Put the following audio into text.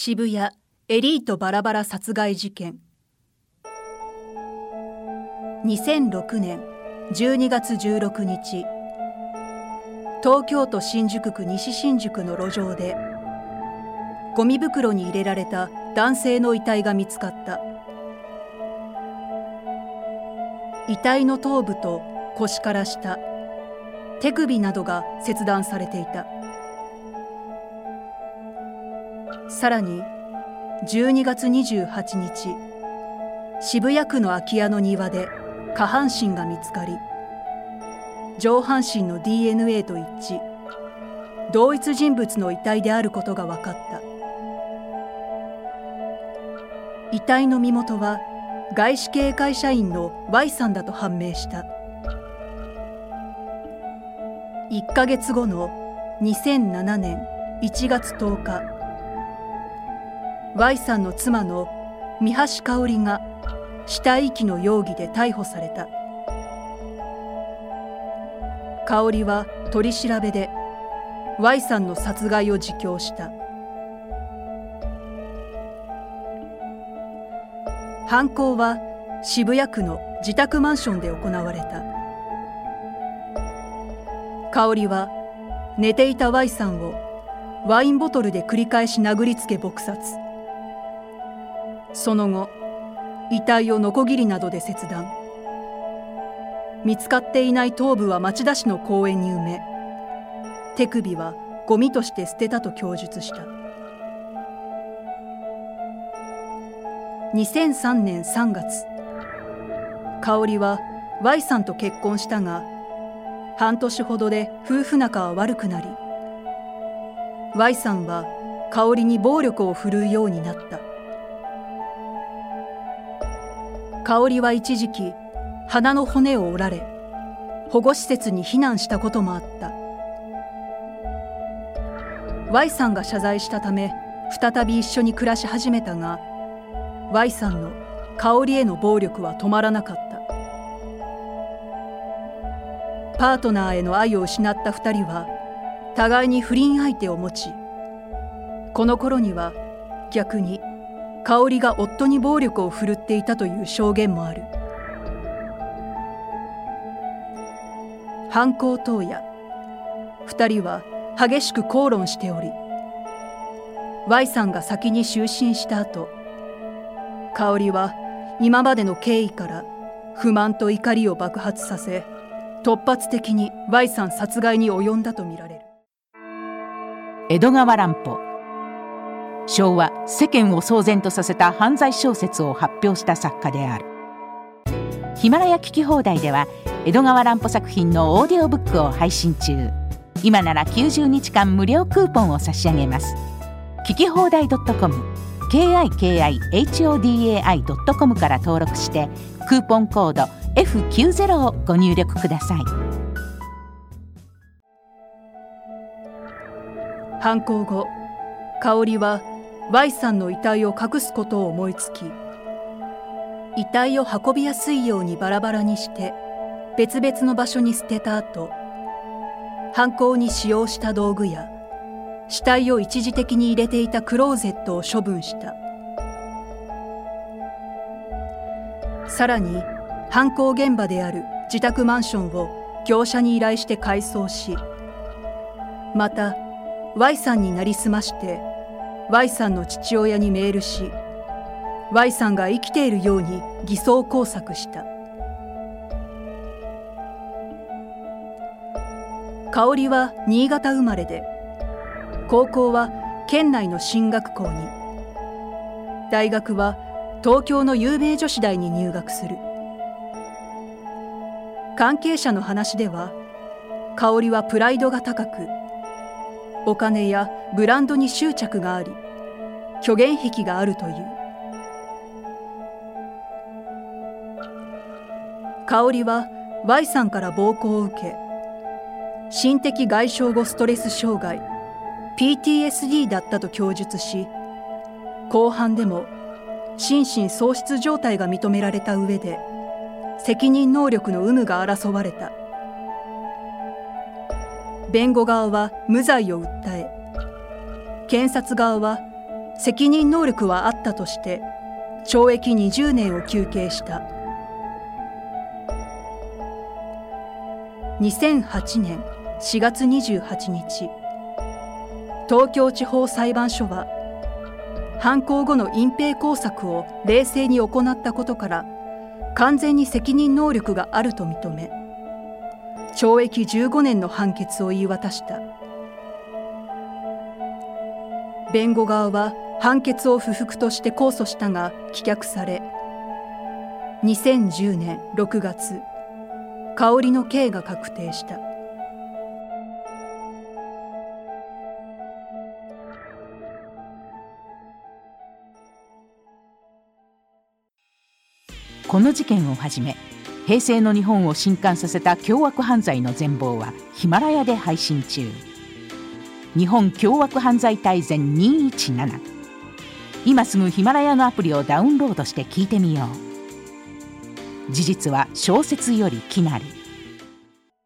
渋谷エリートバラバラ殺害事件。2006年12月16日。東京都新宿区西新宿の路上でゴミ袋に入れられた男性の遺体が見つかった。遺体の頭部と腰から下手首などが切断されていた。さらに12月28日渋谷区の空き家の庭で下半身が見つかり上半身の DNA と一致。同一人物の遺体であることが分かった。遺体の身元は外資系会社員の Y さんだと判明した。1ヶ月後の2007年1月10日。Y さんの妻の三橋香織が死体遺棄の容疑で逮捕された。香織は取り調べで Y さんの殺害を自供した。犯行は渋谷区の自宅マンションで行われた。香織は寝ていた Y さんをワインボトルで繰り返し殴りつけ撲殺。その後遺体をノコギリなどで切断。見つかっていない頭部は町田市の公園に埋め手首はゴミとして捨てたと供述した。2003年3月香織は Y さんと結婚したが半年ほどで夫婦仲は悪くなり Y さんは香織に暴力を振るうようになった。香織は一時期鼻の骨を折られ保護施設に避難したこともあった。Y さんが謝罪したため再び一緒に暮らし始めたが Y さんの香織への暴力は止まらなかった。パートナーへの愛を失った2人は互いに不倫相手を持ちこの頃には逆に香織が夫に暴力を振るっていたという証言もある。犯行当夜2人は激しく口論しており Y さんが先に就寝した後香織は今までの経緯から不満と怒りを爆発させ突発的に Y さん殺害に及んだとみられる。江戸川乱歩。昭和世間を騒然とさせた犯罪小説を発表した作家である。ヒマラヤ聞き放題では江戸川乱歩作品のオーディオブックを配信中。今なら90日間無料クーポンを差し上げます。聞き放題 .com kikihodai.com から登録してクーポンコード F90 をご入力ください。犯行後香織は Y さんの遺体を隠すことを思いつき遺体を運びやすいようにバラバラにして別々の場所に捨てた後犯行に使用した道具や死体を一時的に入れていたクローゼットを処分した。さらに犯行現場である自宅マンションを業者に依頼して改装しまた Y さんになりすまして Y さんの父親にメールし Y さんが生きているように偽装工作した。香織は新潟生まれで高校は県内の進学校に。大学は東京の有名女子大に入学する。関係者の話では香織はプライドが高くお金やブランドに執着があり虚言癖があるという。香織は Y さんから暴行を受け心的外傷後ストレス障害 PTSD だったと供述し後半でも心神喪失状態が認められた上で責任能力の有無が争われた。弁護側は無罪を訴え検察側は責任能力はあったとして懲役20年を求刑した。2008年4月28日東京地方裁判所は犯行後の隠蔽工作を冷静に行ったことから完全に責任能力があると認め懲役15年の判決を言い渡した。弁護側は判決を不服として控訴したが棄却され2010年6月香りの刑が確定した。この事件をはじめ平成の日本を震撼させた凶悪犯罪の全貌はヒマラヤで配信中。日本凶悪犯罪大全217今すぐヒマラヤのアプリをダウンロードして聞いてみよう。事実は小説よりきなり。